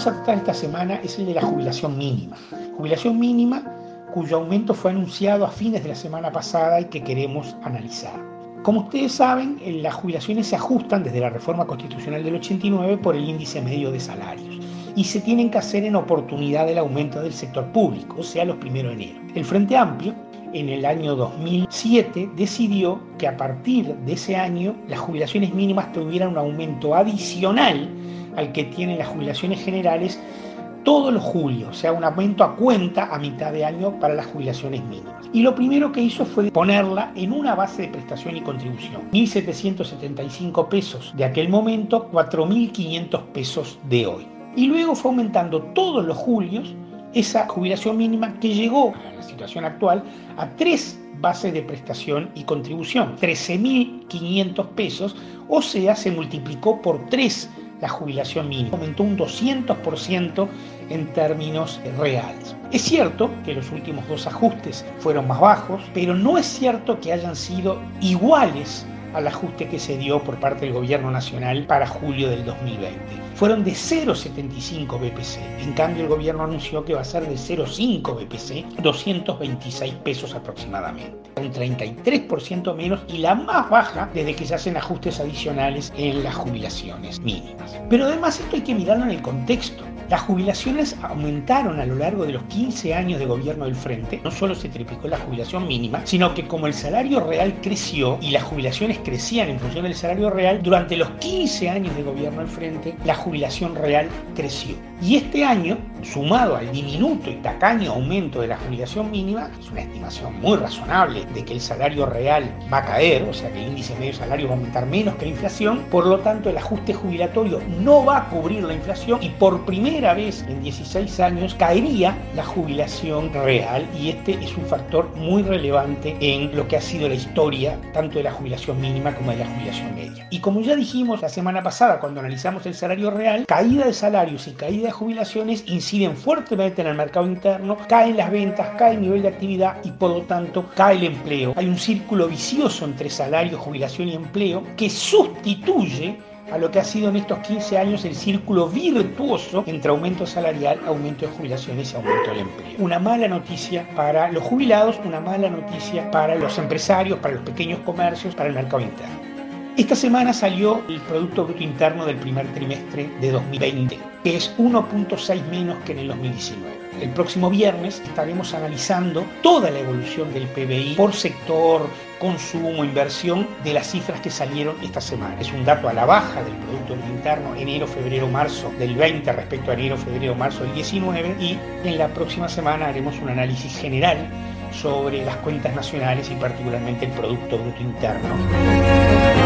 vamos a tratar esta semana es el de la jubilación mínima. Jubilación mínima cuyo aumento fue anunciado a fines de la semana pasada y que queremos analizar. Como ustedes saben, las jubilaciones se ajustan desde la reforma constitucional del 89 por el índice medio de salarios y se tienen que hacer en oportunidad del aumento del sector público, o sea, los primeros de enero. El Frente Amplio, en el año 2007, decidió que a partir de ese año las jubilaciones mínimas tuvieran un aumento adicional al que tienen las jubilaciones generales todos los julios, o sea, un aumento a cuenta a mitad de año para las jubilaciones mínimas. Y lo primero que hizo fue ponerla en una base de prestación y contribución. 1.775 pesos de aquel momento, 4.500 pesos de hoy. Y luego fue aumentando todos los julios esa jubilación mínima que llegó a la situación actual a tres bases de prestación y contribución, 13.500 pesos, o sea, se multiplicó por tres la jubilación mínima, aumentó un 200% en términos reales. Es cierto que los últimos dos ajustes fueron más bajos, pero no es cierto que hayan sido iguales al ajuste que se dio por parte del gobierno nacional para julio del 2020. Fueron de 0,75 BPC. En cambio, el gobierno anunció que va a ser de 0,5 BPC, 226 pesos aproximadamente. Un 33% menos y la más baja desde que se hacen ajustes adicionales en las jubilaciones mínimas. Pero además esto hay que mirarlo en el contexto. Las jubilaciones aumentaron a lo largo de los 15 años de gobierno del Frente. No solo se triplicó la jubilación mínima, sino que como el salario real creció y las jubilaciones crecían en función del salario real, durante los 15 años de gobierno del Frente, la jubilación real creció. Y este año, sumado al diminuto y tacaño aumento de la jubilación mínima, es una estimación muy razonable de que el salario real va a caer, o sea que el índice medio salario va a aumentar menos que la inflación, por lo tanto el ajuste jubilatorio no va a cubrir la inflación y por primera vez en 16 años caería la jubilación real y este es un factor muy relevante en lo que ha sido la historia tanto de la jubilación mínima como de la jubilación media. Y como ya dijimos la semana pasada cuando analizamos el salario real, caída de salarios y caída de jubilaciones inciden fuertemente en el mercado interno, caen las ventas, cae el nivel de actividad y por lo tanto cae el empleo. Hay un círculo vicioso entre salario, jubilación y empleo que sustituye a lo que ha sido en estos 15 años el círculo virtuoso entre aumento salarial, aumento de jubilaciones y aumento del empleo. Una mala noticia para los jubilados, una mala noticia para los empresarios, para los pequeños comercios, para el mercado interno. Esta semana salió el Producto Bruto Interno del primer trimestre de 2020, que es 1.6 menos que en el 2019. El próximo viernes estaremos analizando toda la evolución del PBI por sector, consumo, inversión de las cifras que salieron esta semana. Es un dato a la baja del Producto Interno enero, febrero, marzo del 20 respecto a enero, febrero, marzo del 19 y en la próxima semana haremos un análisis general sobre las cuentas nacionales y particularmente el Producto Bruto Interno.